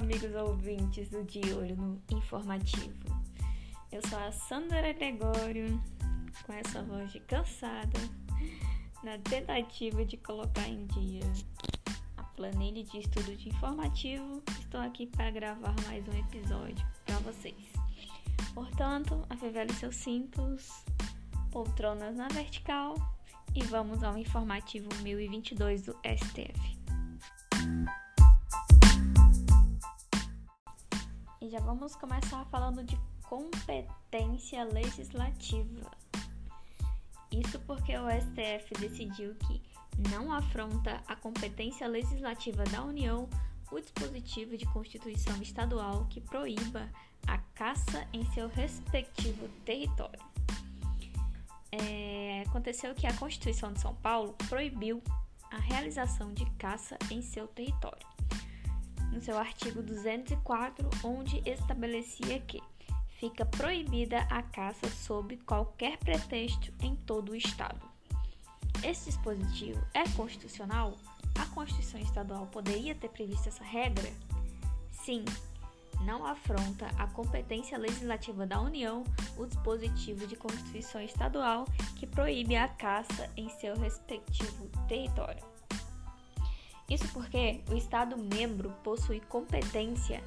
amigos ouvintes do De Olho no Informativo. Eu sou a Sandra Gregório, com essa voz de cansada, na tentativa de colocar em dia a planilha de estudo de informativo. Estou aqui para gravar mais um episódio para vocês. Portanto, afivele seus cintos, poltronas na vertical e vamos ao informativo 1022 do STF. Já vamos começar falando de competência legislativa. Isso porque o STF decidiu que não afronta a competência legislativa da União o dispositivo de Constituição Estadual que proíba a caça em seu respectivo território. É, aconteceu que a Constituição de São Paulo proibiu a realização de caça em seu território no seu artigo 204, onde estabelecia que fica proibida a caça sob qualquer pretexto em todo o Estado. Esse dispositivo é constitucional? A Constituição Estadual poderia ter previsto essa regra? Sim, não afronta a competência legislativa da União o dispositivo de Constituição Estadual que proíbe a caça em seu respectivo território. Isso porque o Estado membro possui competência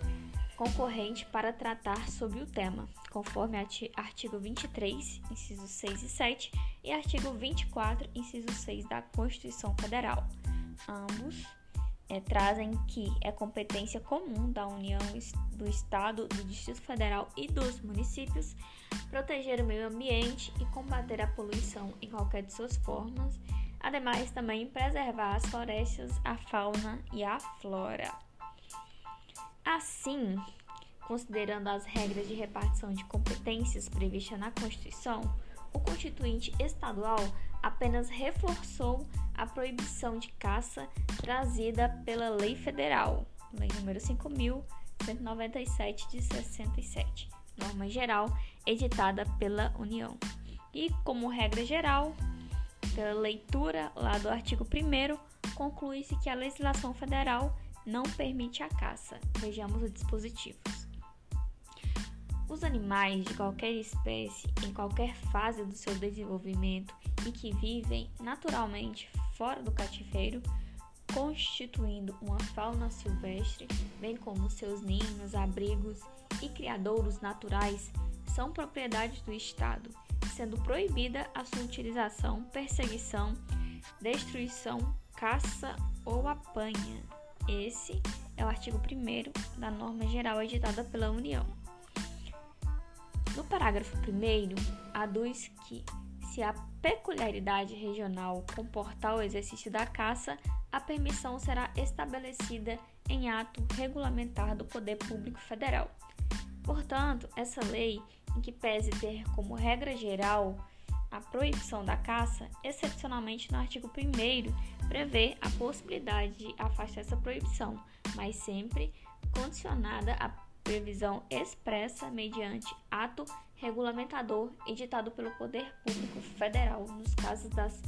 concorrente para tratar sobre o tema, conforme artigo 23, incisos 6 e 7, e artigo 24, inciso 6 da Constituição Federal. Ambos é, trazem que é competência comum da União, do Estado, do Distrito Federal e dos municípios proteger o meio ambiente e combater a poluição em qualquer de suas formas Ademais, também preservar as florestas, a fauna e a flora. Assim, considerando as regras de repartição de competências previstas na Constituição, o Constituinte Estadual apenas reforçou a proibição de caça trazida pela Lei Federal, Lei nº 5.197 de 67, norma geral editada pela União. E, como regra geral, pela leitura lá do artigo 1, conclui-se que a legislação federal não permite a caça. Vejamos os dispositivos. Os animais de qualquer espécie, em qualquer fase do seu desenvolvimento e que vivem naturalmente fora do cativeiro, constituindo uma fauna silvestre, bem como seus ninhos, abrigos e criadouros naturais, são propriedade do Estado sendo proibida a sua utilização, perseguição, destruição, caça ou apanha. Esse é o artigo 1 da norma geral editada pela União. No parágrafo 1, aduz que, se a peculiaridade regional comportar o exercício da caça, a permissão será estabelecida em ato regulamentar do Poder Público Federal. Portanto, essa lei em que pese ter como regra geral a proibição da caça, excepcionalmente no artigo 1 prevê a possibilidade de afastar essa proibição, mas sempre condicionada à previsão expressa mediante ato regulamentador editado pelo Poder Público Federal nos casos das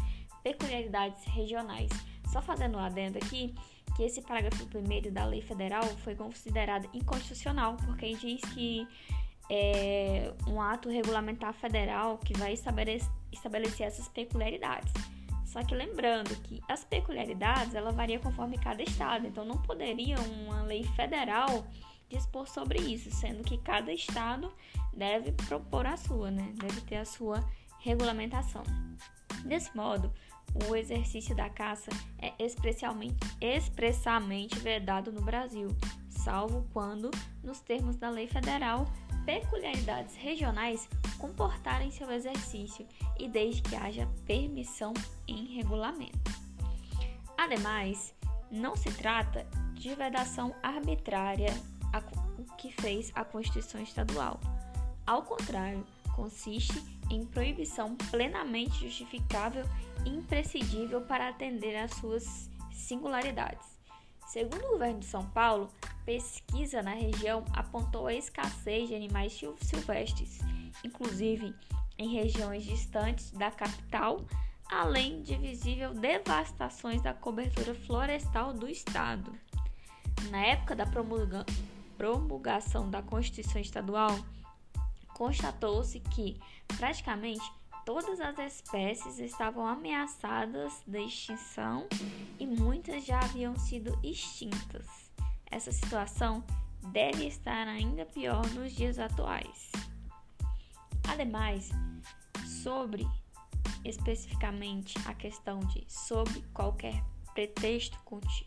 peculiaridades regionais. Só fazendo um adendo aqui, que esse parágrafo 1 da Lei Federal foi considerado inconstitucional, porque diz que é, um ato regulamentar federal que vai estabelecer, essas peculiaridades. Só que lembrando que as peculiaridades ela varia conforme cada estado, então não poderia uma lei federal dispor sobre isso, sendo que cada estado deve propor a sua, né? Deve ter a sua regulamentação. Desse modo, o exercício da caça é expressamente, expressamente vedado no Brasil, salvo quando, nos termos da lei federal, peculiaridades regionais comportarem seu exercício e desde que haja permissão em regulamento. Ademais, não se trata de vedação arbitrária que fez a Constituição Estadual. Ao contrário, consiste em proibição plenamente justificável e imprescindível para atender às suas singularidades. Segundo o governo de São Paulo, pesquisa na região apontou a escassez de animais silvestres, inclusive em regiões distantes da capital, além de visível devastações da cobertura florestal do estado. Na época da promulgação da Constituição Estadual, constatou-se que praticamente todas as espécies estavam ameaçadas de extinção e muitas já haviam sido extintas. Essa situação deve estar ainda pior nos dias atuais. Ademais, sobre especificamente a questão de sob qualquer pretexto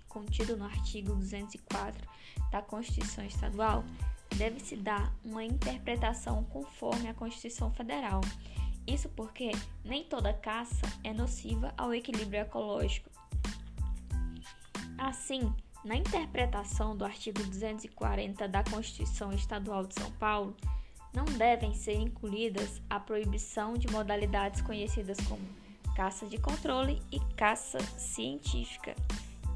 contido no artigo 204 da Constituição Estadual, deve-se dar uma interpretação conforme a Constituição Federal. Isso porque nem toda caça é nociva ao equilíbrio ecológico. Assim, na interpretação do artigo 240 da Constituição Estadual de São Paulo, não devem ser incluídas a proibição de modalidades conhecidas como caça de controle e caça científica.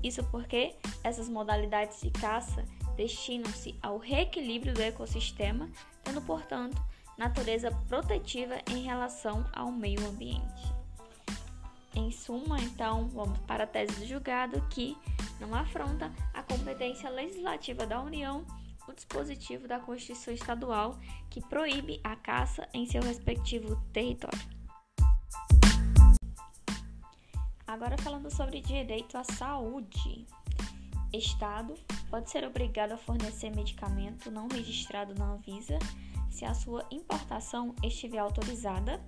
Isso porque essas modalidades de caça destinam-se ao reequilíbrio do ecossistema, tendo, portanto, natureza protetiva em relação ao meio ambiente. Em suma, então, vamos para a tese do julgado que não afronta a competência legislativa da União o dispositivo da Constituição Estadual que proíbe a caça em seu respectivo território. Agora falando sobre direito à saúde. Estado pode ser obrigado a fornecer medicamento não registrado na Anvisa se a sua importação estiver autorizada,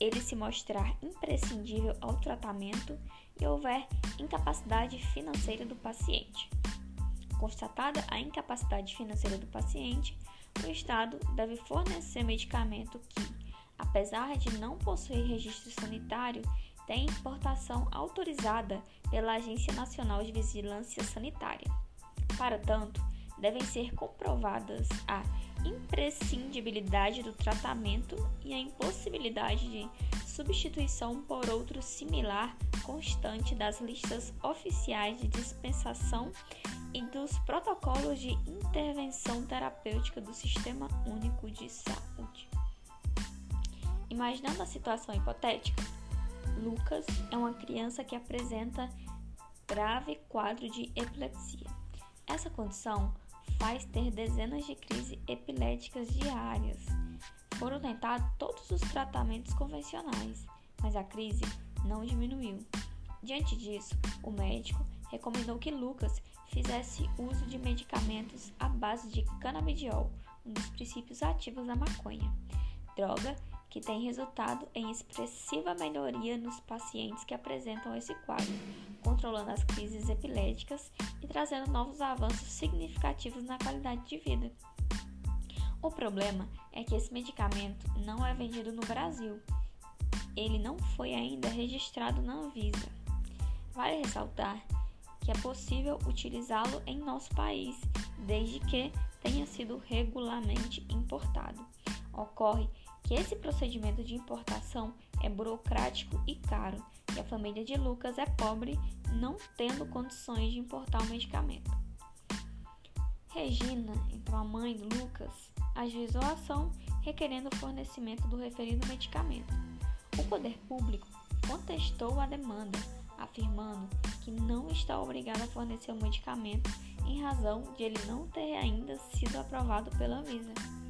ele se mostrar imprescindível ao tratamento e houver incapacidade financeira do paciente. Constatada a incapacidade financeira do paciente, o Estado deve fornecer medicamento que, apesar de não possuir registro sanitário, tem importação autorizada pela Agência Nacional de Vigilância Sanitária. Para tanto, devem ser comprovadas a imprescindibilidade do tratamento e a impossibilidade de substituição por outro similar constante das listas oficiais de dispensação e dos protocolos de intervenção terapêutica do Sistema Único de Saúde. Imaginando a situação hipotética, Lucas é uma criança que apresenta grave quadro de epilepsia. Essa condição faz ter dezenas de crises epiléticas diárias. Foram tentados todos os tratamentos convencionais, mas a crise não diminuiu. Diante disso, o médico recomendou que Lucas fizesse uso de medicamentos à base de canabidiol, um dos princípios ativos da maconha, droga que tem resultado em expressiva melhoria nos pacientes que apresentam esse quadro, controlando as crises epiléticas e trazendo novos avanços significativos na qualidade de vida. O problema é que esse medicamento não é vendido no Brasil. Ele não foi ainda registrado na Anvisa. Vale ressaltar que é possível utilizá-lo em nosso país, desde que tenha sido regularmente importado. Ocorre que esse procedimento de importação é burocrático e caro, e a família de Lucas é pobre, não tendo condições de importar o medicamento. Regina, então a mãe de Lucas, ajuizou a ação requerendo o fornecimento do referido medicamento. O poder público contestou a demanda, afirmando que não está obrigado a fornecer o medicamento em razão de ele não ter ainda sido aprovado pela Anvisa.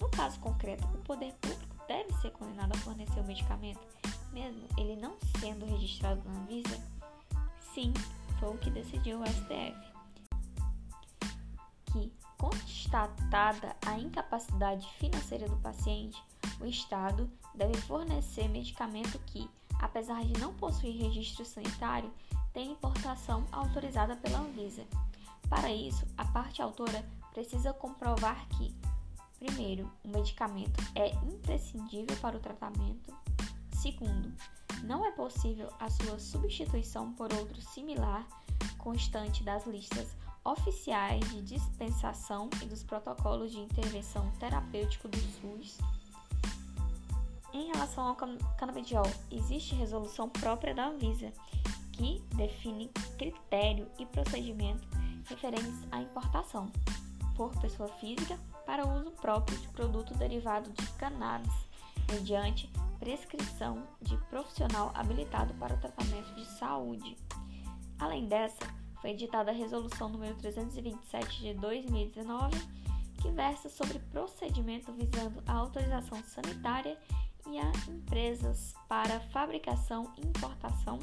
No caso concreto, o poder público deve ser condenado a fornecer o medicamento, mesmo ele não sendo registrado na Anvisa? Sim, foi o que decidiu o STF. Que, constatada a incapacidade financeira do paciente, o Estado deve fornecer medicamento que, apesar de não possuir registro sanitário, tem importação autorizada pela Anvisa. Para isso, a parte autora precisa comprovar que Primeiro, o medicamento é imprescindível para o tratamento. Segundo, não é possível a sua substituição por outro similar constante das listas oficiais de dispensação e dos protocolos de intervenção terapêutico do SUS. Em relação ao canabidiol, existe resolução própria da Anvisa que define critério e procedimento referentes à importação por pessoa física para uso próprio de produto derivado de cannabis, mediante prescrição de profissional habilitado para o tratamento de saúde. Além dessa, foi editada a Resolução número 327 de 2019, que versa sobre procedimento visando a autorização sanitária e a empresas para fabricação e importação,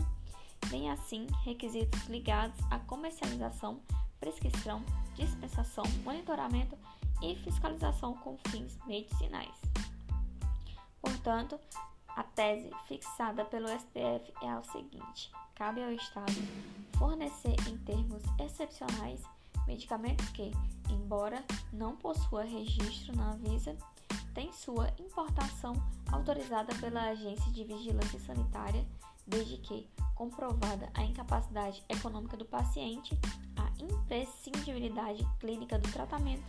bem assim requisitos ligados à comercialização, prescrição, dispensação, monitoramento e fiscalização com fins medicinais. Portanto, a tese fixada pelo STF é a seguinte: cabe ao Estado fornecer em termos excepcionais medicamentos que, embora não possua registro na Anvisa, tem sua importação autorizada pela Agência de Vigilância Sanitária, desde que comprovada a incapacidade econômica do paciente, a imprescindibilidade clínica do tratamento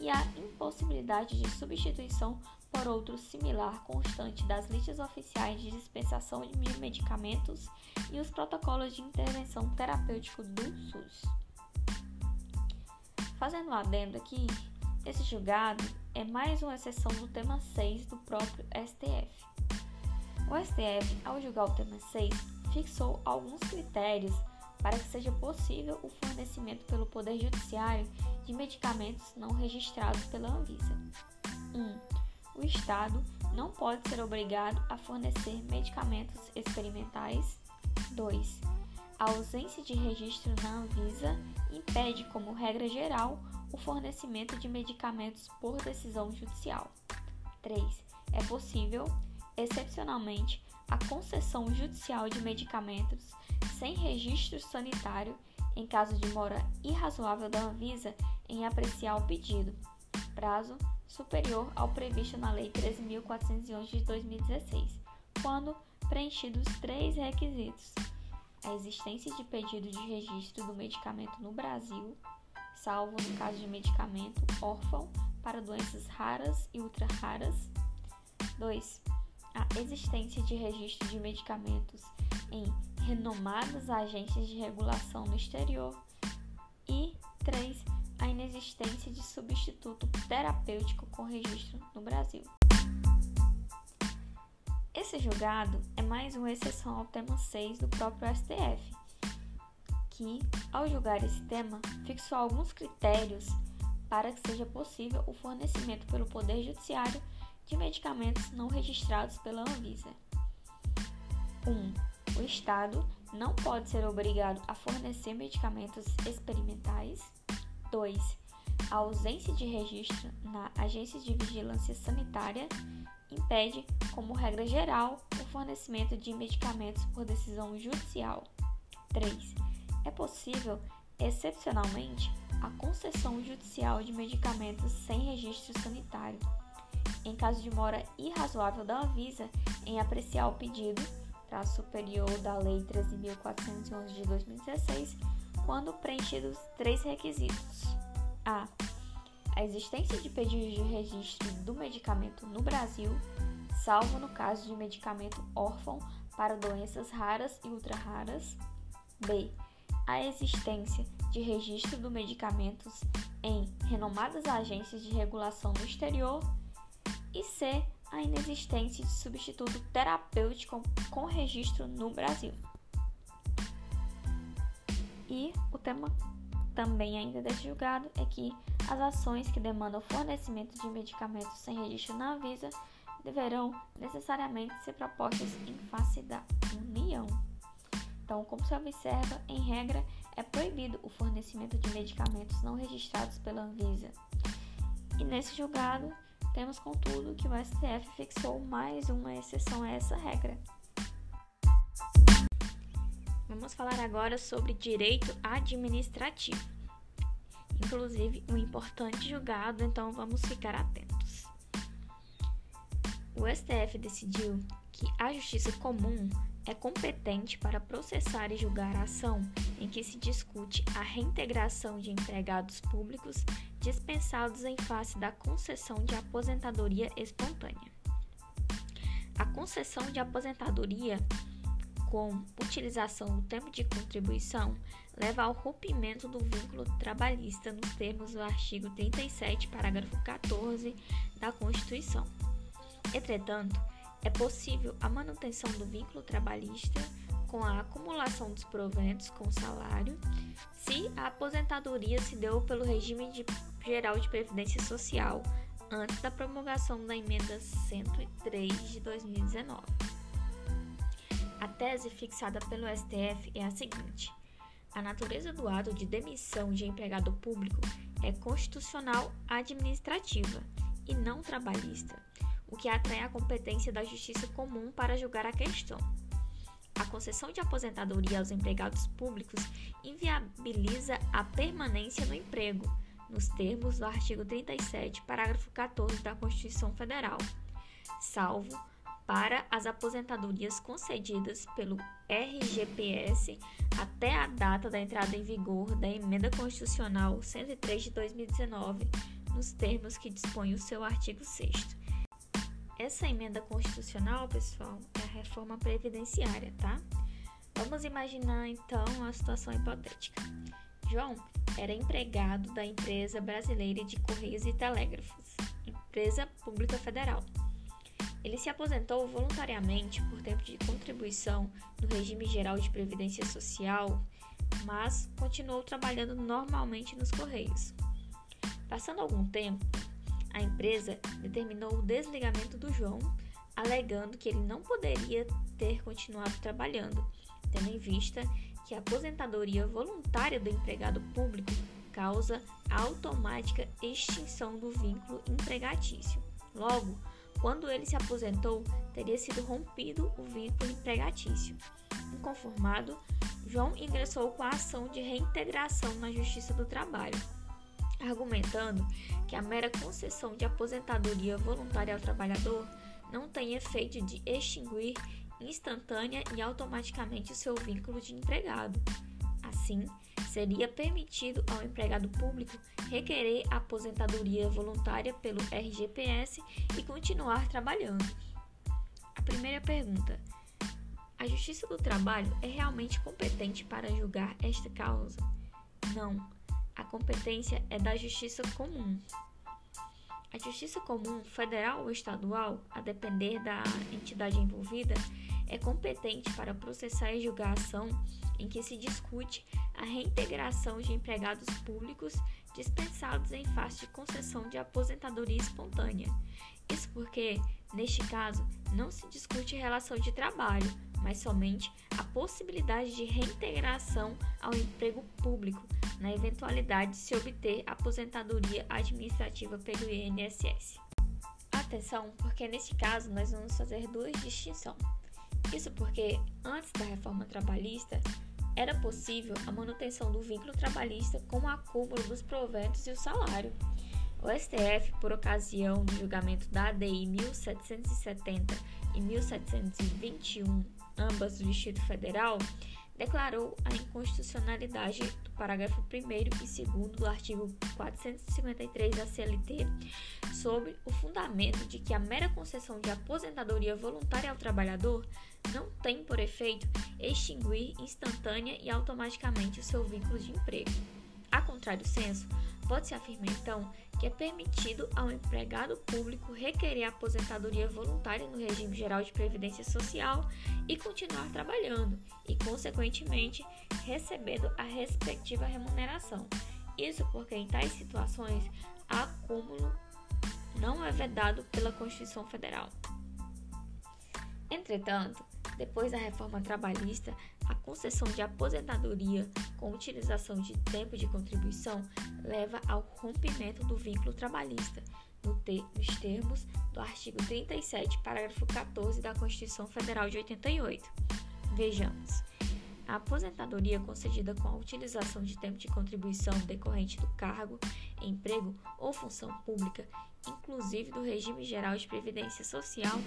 e a impossibilidade de substituição por outro similar constante das listas oficiais de dispensação de medicamentos e os protocolos de intervenção terapêutico do SUS. Fazendo um adendo aqui, esse julgado é mais uma exceção do tema 6 do próprio STF. O STF, ao julgar o tema 6, fixou alguns critérios para que seja possível o fornecimento pelo Poder Judiciário de medicamentos não registrados pela Anvisa. 1. Um, o Estado não pode ser obrigado a fornecer medicamentos experimentais. 2. A ausência de registro na Anvisa impede, como regra geral, o fornecimento de medicamentos por decisão judicial. 3. É possível, excepcionalmente, a concessão judicial de medicamentos sem registro sanitário em caso de mora irrazoável da Anvisa em apreciar o pedido, prazo superior ao previsto na Lei 13.411 de 2016, quando preenchidos três requisitos: a existência de pedido de registro do medicamento no Brasil, salvo no caso de medicamento órfão para doenças raras e ultra-raras. 2. A existência de registro de medicamentos em renomadas agências de regulação no exterior. E 3. A inexistência de substituto terapêutico com registro no Brasil. Esse julgado é mais uma exceção ao tema 6 do próprio STF, que, ao julgar esse tema, fixou alguns critérios para que seja possível o fornecimento pelo Poder Judiciário de medicamentos não registrados pela Anvisa. 1. Um, o Estado não pode ser obrigado a fornecer medicamentos experimentais. 2. A ausência de registro na Agência de Vigilância Sanitária impede, como regra geral, o fornecimento de medicamentos por decisão judicial. 3 é possível, excepcionalmente, a concessão judicial de medicamentos sem registro sanitário, em caso de mora irrazoável da Anvisa em apreciar o pedido, traço superior da Lei 13.411 de 2016, quando preenchidos três requisitos: a. A existência de pedido de registro do medicamento no Brasil, salvo no caso de medicamento órfão para doenças raras e ultra-raras. B a existência de registro do medicamentos em renomadas agências de regulação no exterior e C. a inexistência de substituto terapêutico com registro no Brasil. E o tema também ainda deste julgado é que as ações que demandam fornecimento de medicamentos sem registro na Anvisa deverão necessariamente ser propostas em face da União. Então, como se observa, em regra, é proibido o fornecimento de medicamentos não registrados pela Anvisa. E nesse julgado, temos contudo que o STF fixou mais uma exceção a essa regra. Vamos falar agora sobre direito administrativo. Inclusive, um importante julgado, então vamos ficar atentos. O STF decidiu que a justiça comum é competente para processar e julgar a ação em que se discute a reintegração de empregados públicos dispensados em face da concessão de aposentadoria espontânea. A concessão de aposentadoria com utilização do tempo de contribuição leva ao rompimento do vínculo trabalhista nos termos do artigo 37, parágrafo 14 da Constituição. Entretanto, é possível a manutenção do vínculo trabalhista com a acumulação dos proventos com salário, se a aposentadoria se deu pelo regime de, geral de previdência social antes da promulgação da emenda 103 de 2019. A tese fixada pelo STF é a seguinte: a natureza do ato de demissão de empregado público é constitucional administrativa e não trabalhista, o que atrai a competência da justiça comum para julgar a questão. A concessão de aposentadoria aos empregados públicos inviabiliza a permanência no emprego, nos termos do artigo 37, parágrafo 14 da Constituição Federal, salvo para as aposentadorias concedidas pelo RGPS até a data da entrada em vigor da Emenda Constitucional 103 de 2019, nos termos que dispõe o seu artigo 6. Essa emenda constitucional, pessoal, é a reforma previdenciária, tá? Vamos imaginar então uma situação hipotética. João era empregado da empresa brasileira de Correios e Telégrafos, empresa pública federal. Ele se aposentou voluntariamente por tempo de contribuição no regime geral de previdência social, mas continuou trabalhando normalmente nos Correios. Passando algum tempo, a empresa determinou o desligamento do João, alegando que ele não poderia ter continuado trabalhando, tendo em vista que a aposentadoria voluntária do empregado público causa automática extinção do vínculo empregatício. Logo, quando ele se aposentou, teria sido rompido o vínculo empregatício. Inconformado, João ingressou com a ação de reintegração na Justiça do Trabalho, argumentando que a mera concessão de aposentadoria voluntária ao trabalhador não tem efeito de extinguir instantânea e automaticamente o seu vínculo de empregado. Assim, seria permitido ao empregado público requerer aposentadoria voluntária pelo RGPS e continuar trabalhando. A primeira pergunta: a Justiça do Trabalho é realmente competente para julgar esta causa? Não. A competência é da Justiça Comum. A Justiça Comum, federal ou estadual, a depender da entidade envolvida, é competente para processar e julgar a ação em que se discute a reintegração de empregados públicos dispensados em face de concessão de aposentadoria espontânea. Isso porque, neste caso, não se discute relação de trabalho, mas somente a possibilidade de reintegração ao emprego público, na eventualidade de se obter aposentadoria administrativa pelo INSS. Atenção, porque neste caso nós vamos fazer duas distinções. Isso porque, antes da reforma trabalhista, era possível a manutenção do vínculo trabalhista com o acúmulo dos proventos e o salário. O STF, por ocasião do julgamento da ADI 1770 e 1721, ambas do Distrito Federal, declarou a inconstitucionalidade do parágrafo 1 e 2 do artigo 453 da CLT sobre o fundamento de que a mera concessão de aposentadoria voluntária ao trabalhador não tem por efeito extinguir instantânea e automaticamente o seu vínculo de emprego. A contrário senso, pode-se afirmar então que é permitido ao empregado público requerer aposentadoria voluntária no regime geral de previdência social e continuar trabalhando e, consequentemente, recebendo a respectiva remuneração. Isso porque em tais situações acúmulo não é vedado pela Constituição Federal. Entretanto, depois da reforma trabalhista, a concessão de aposentadoria com utilização de tempo de contribuição leva ao rompimento do vínculo trabalhista, nos termos do artigo 37, parágrafo 14 da Constituição Federal de 88. Vejamos. A aposentadoria concedida com a utilização de tempo de contribuição decorrente do cargo, emprego ou função pública, inclusive do regime geral de previdência social,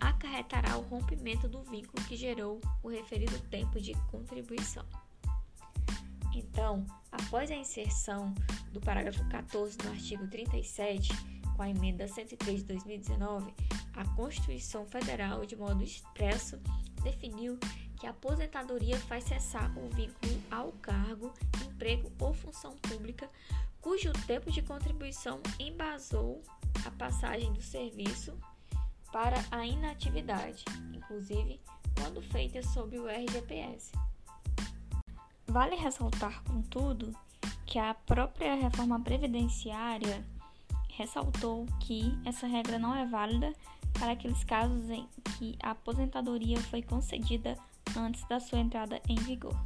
acarretará o rompimento do vínculo que gerou o referido tempo de contribuição. Então, após a inserção do parágrafo 14 no artigo 37, com a emenda 103 de 2019, a Constituição Federal, de modo expresso, definiu que a aposentadoria faz cessar o vínculo ao cargo, emprego ou função pública cujo tempo de contribuição embasou a passagem do serviço para a inatividade, inclusive quando feitas sob o RGPS. Vale ressaltar, contudo, que a própria reforma previdenciária ressaltou que essa regra não é válida para aqueles casos em que a aposentadoria foi concedida antes da sua entrada em vigor.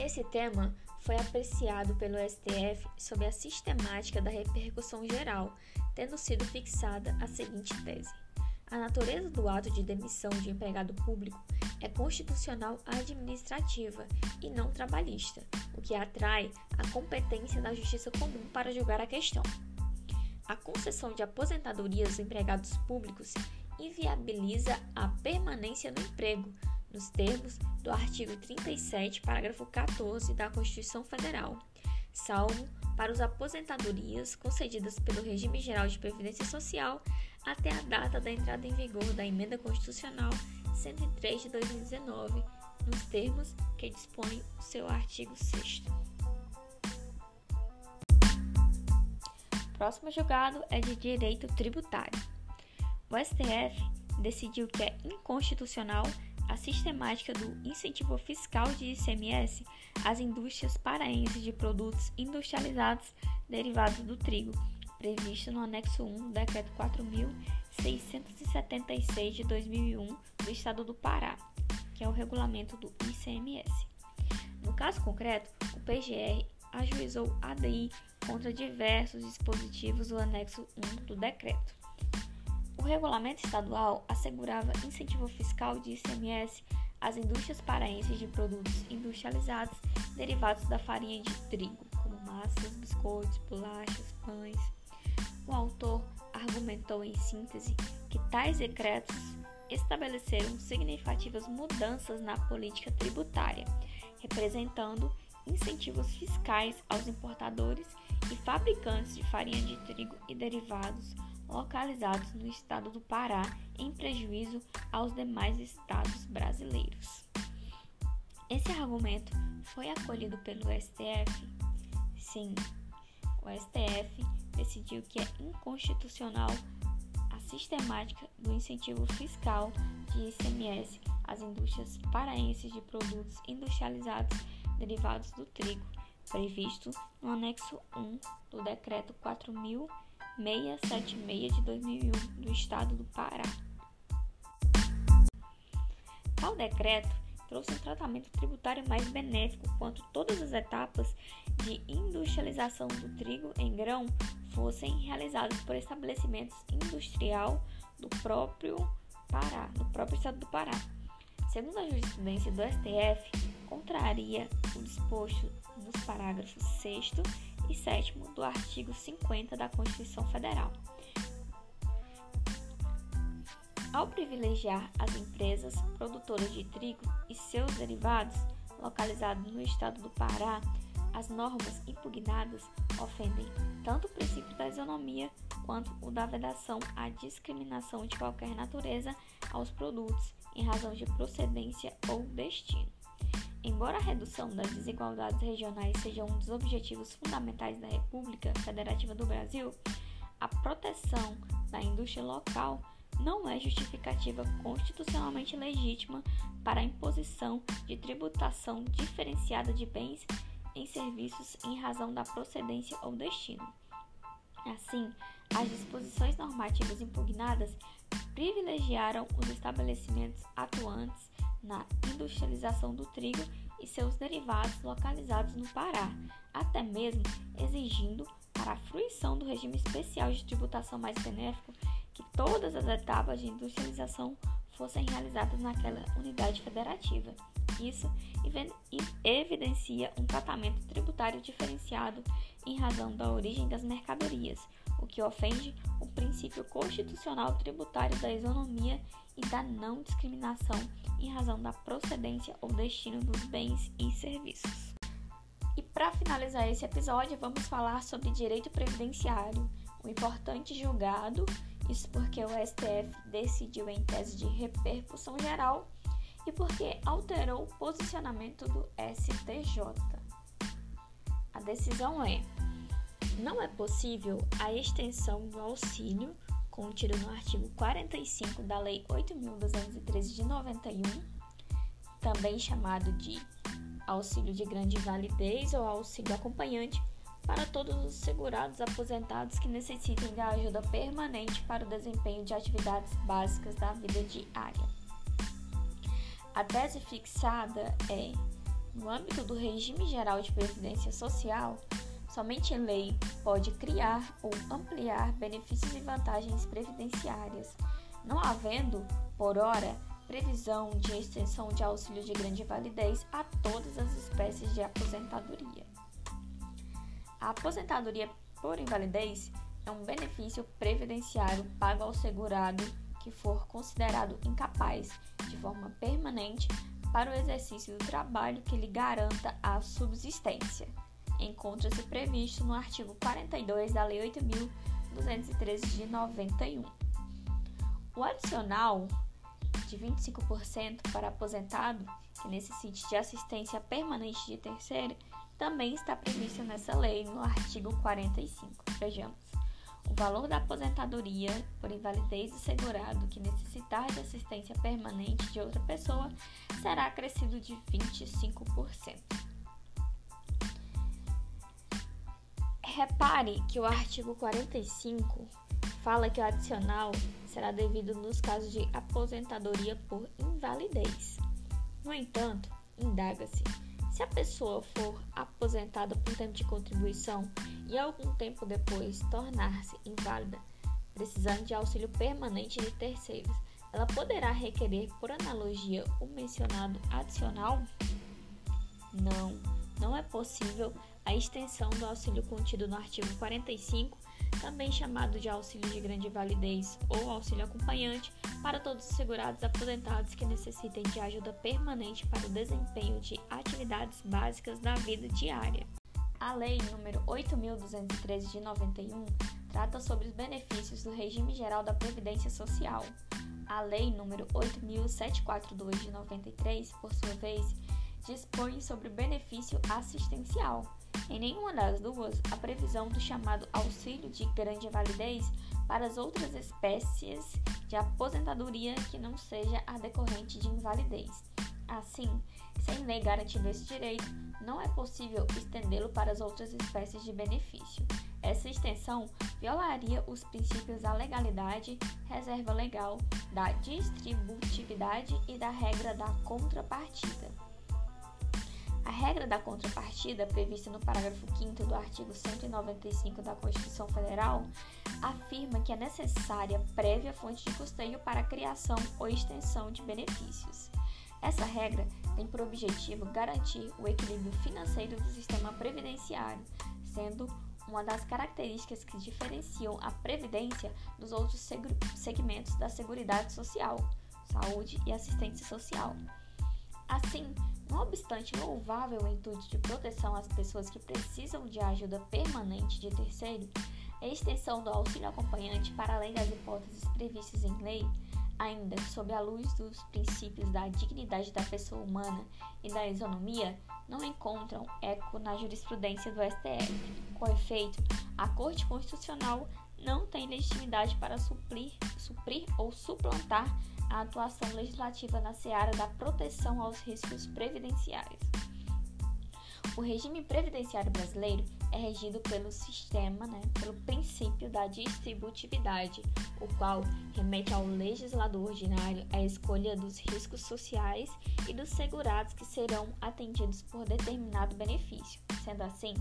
Esse tema foi apreciado pelo STF sob a sistemática da repercussão geral, tendo sido fixada a seguinte tese: a natureza do ato de demissão de empregado público é constitucional administrativa e não trabalhista, o que atrai a competência da Justiça Comum para julgar a questão. A concessão de aposentadorias aos empregados públicos inviabiliza a permanência no emprego, nos termos do artigo 37, parágrafo 14 da Constituição Federal, salvo para as aposentadorias concedidas pelo Regime Geral de Previdência Social até a data da entrada em vigor da Emenda Constitucional 103 de 2019, nos termos que dispõe o seu artigo 6 próximo julgado é de direito tributário. O STF decidiu que é inconstitucional a sistemática do incentivo fiscal de ICMS às indústrias paraenses de produtos industrializados derivados do trigo, previsto no anexo 1 do Decreto 4.676 de 2001 do Estado do Pará, que é o regulamento do ICMS. No caso concreto, o PGR ajuizou ADI contra diversos dispositivos do anexo 1 do decreto. O regulamento estadual assegurava incentivo fiscal de ICMS às indústrias paraenses de produtos industrializados derivados da farinha de trigo, como massas, biscoitos, bolachas, pães. O autor argumentou em síntese que tais decretos estabeleceram significativas mudanças na política tributária, representando incentivos fiscais aos importadores e fabricantes de farinha de trigo e derivados localizados no estado do Pará, em prejuízo aos demais estados brasileiros. Esse argumento foi acolhido pelo STF? Sim, o STF decidiu que é inconstitucional a sistemática do incentivo fiscal de ICMS às indústrias paraenses de produtos industrializados derivados do trigo, previsto no anexo 1 do Decreto 4676 de 2001 do Estado do Pará. Tal decreto trouxe um tratamento tributário mais benéfico quanto todas as etapas de industrialização do trigo em grão fossem realizadas por estabelecimentos industrial do próprio Pará, do próprio estado do Pará. Segundo a jurisprudência do STF, contraria o disposto nos parágrafos 6 e 7 do artigo 50 da Constituição Federal. Ao privilegiar as empresas produtoras de trigo e seus derivados localizados no estado do Pará, as normas impugnadas ofendem tanto o princípio da isonomia quanto o da vedação à discriminação de qualquer natureza aos produtos em razão de procedência ou destino. Embora a redução das desigualdades regionais seja um dos objetivos fundamentais da República Federativa do Brasil, a proteção da indústria local não é justificativa constitucionalmente legítima para a imposição de tributação diferenciada de bens em serviços em razão da procedência ou destino. Assim, as disposições normativas impugnadas privilegiaram os estabelecimentos atuantes na industrialização do trigo e seus derivados localizados no Pará, até mesmo exigindo, para a fruição do regime especial de tributação mais benéfico, que todas as etapas de industrialização fossem realizadas naquela unidade federativa. Isso evidencia um tratamento tributário diferenciado em razão da origem das mercadorias, o que ofende o princípio constitucional tributário da isonomia e da não discriminação em razão da procedência ou destino dos bens e serviços. E para finalizar esse episódio, vamos falar sobre direito previdenciário, um importante julgado, isso porque o STF decidiu em tese de repercussão geral e porque alterou o posicionamento do STJ. A decisão é: não é possível a extensão do auxílio contido no artigo 45 da Lei 8.213 de 91, também chamado de auxílio de grande validez ou auxílio acompanhante, para todos os segurados aposentados que necessitem da ajuda permanente para o desempenho de atividades básicas da vida diária. A tese fixada é: no âmbito do regime geral de previdência social, somente lei pode criar ou ampliar benefícios e vantagens previdenciárias, não havendo, por hora, previsão de extensão de auxílio de grande validez a todas as espécies de aposentadoria. A aposentadoria por invalidez é um benefício previdenciário pago ao segurado que for considerado incapaz, de forma permanente, para o exercício do trabalho que lhe garanta a subsistência. Encontra-se previsto no artigo 42 da Lei 8.213 de 91. O adicional de 25% para aposentado que necessite de assistência permanente de terceiro também está previsto nessa lei no artigo 45. Vejamos. O valor da aposentadoria por invalidez do segurado que necessitar de assistência permanente de outra pessoa será acrescido de 25%. Repare que o artigo 45 fala que o adicional será devido nos casos de aposentadoria por invalidez. No entanto, indaga-se se a pessoa for aposentada por tempo de contribuição e algum tempo depois tornar-se inválida, precisando de auxílio permanente de terceiros, ela poderá requerer, por analogia, o mencionado adicional? Não, não é possível a extensão do auxílio contido no artigo 45 também chamado de auxílio de grande validez ou auxílio acompanhante, para todos os segurados aposentados que necessitem de ajuda permanente para o desempenho de atividades básicas da vida diária. A Lei nº 8.213 de 91 trata sobre os benefícios do regime geral da Previdência Social. A Lei nº 8.742 de 93, por sua vez, dispõe sobre o benefício assistencial em nenhuma das duas, a previsão do chamado auxílio de grande validez para as outras espécies de aposentadoria que não seja a decorrente de invalidez. Assim, sem lei garantindo esse direito, não é possível estendê-lo para as outras espécies de benefício. Essa extensão violaria os princípios da legalidade, reserva legal, da distributividade e da regra da contrapartida. A regra da contrapartida, prevista no parágrafo 5 do artigo 195 da Constituição Federal, afirma que é necessária prévia fonte de custeio para a criação ou extensão de benefícios. Essa regra tem por objetivo garantir o equilíbrio financeiro do sistema previdenciário, sendo uma das características que diferenciam a previdência dos outros segmentos da Seguridade Social, saúde e assistência social. Assim, não obstante louvável o intuito de proteção às pessoas que precisam de ajuda permanente de terceiro, a extensão do auxílio acompanhante para além das hipóteses previstas em lei, ainda sob a luz dos princípios da dignidade da pessoa humana e da isonomia, não encontram eco na jurisprudência do STF. Com efeito, a Corte Constitucional não tem legitimidade para suprir, suprir ou suplantar a atuação legislativa na seara da proteção aos riscos previdenciários. O regime previdenciário brasileiro é regido pelo sistema, né, pelo princípio da distributividade, o qual remete ao legislador ordinário a escolha dos riscos sociais e dos segurados que serão atendidos por determinado benefício. Sendo assim,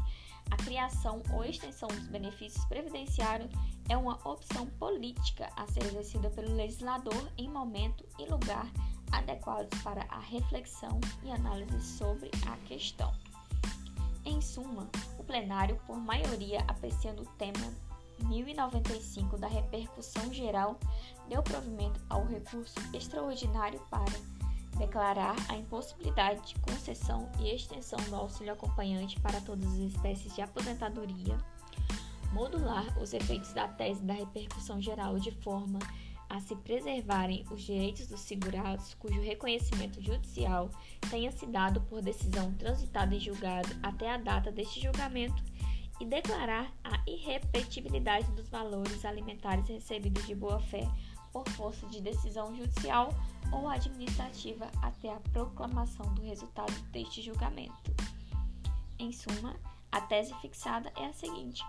a criação ou extensão dos benefícios previdenciários é uma opção política a ser exercida pelo legislador em momento e lugar adequados para a reflexão e análise sobre a questão. Em suma, o plenário, por maioria apreciando o tema 1095 da repercussão geral, deu provimento ao recurso extraordinário para declarar a impossibilidade de concessão e extensão do auxílio acompanhante para todas as espécies de aposentadoria, modular os efeitos da tese da repercussão geral de forma a se preservarem os direitos dos segurados cujo reconhecimento judicial tenha se dado por decisão transitada em julgado até a data deste julgamento e declarar a irrepetibilidade dos valores alimentares recebidos de boa-fé por força de decisão judicial ou administrativa até a proclamação do resultado deste julgamento. Em suma, a tese fixada é a seguinte: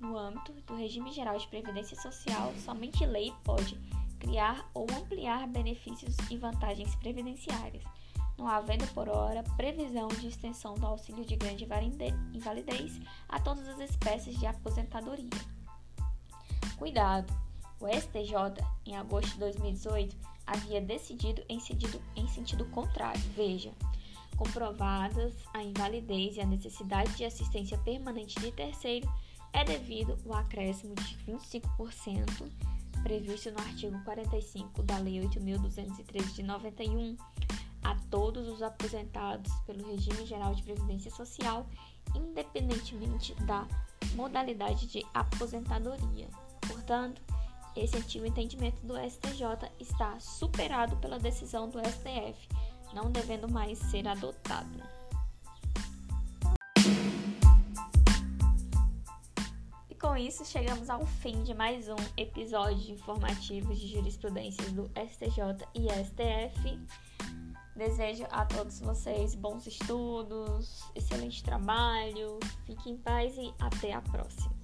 no âmbito do regime geral de previdência social, somente lei pode criar ou ampliar benefícios e vantagens previdenciárias, não havendo por hora previsão de extensão do auxílio de grande invalidez a todas as espécies de aposentadoria. Cuidado! O STJ, em agosto de 2018, havia decidido em sentido, em sentido contrário. Veja, comprovadas a invalidez e a necessidade de assistência permanente de terceiro, é devido ao acréscimo de 25% previsto no artigo 45 da Lei 8.213 de 91 a todos os aposentados pelo regime geral de previdência social, independentemente da modalidade de aposentadoria. Portanto, esse antigo entendimento do STJ está superado pela decisão do STF, não devendo mais ser adotado. E com isso chegamos ao fim de mais um episódio informativo de jurisprudências do STJ e STF. Desejo a todos vocês bons estudos, excelente trabalho, fiquem em paz e até a próxima.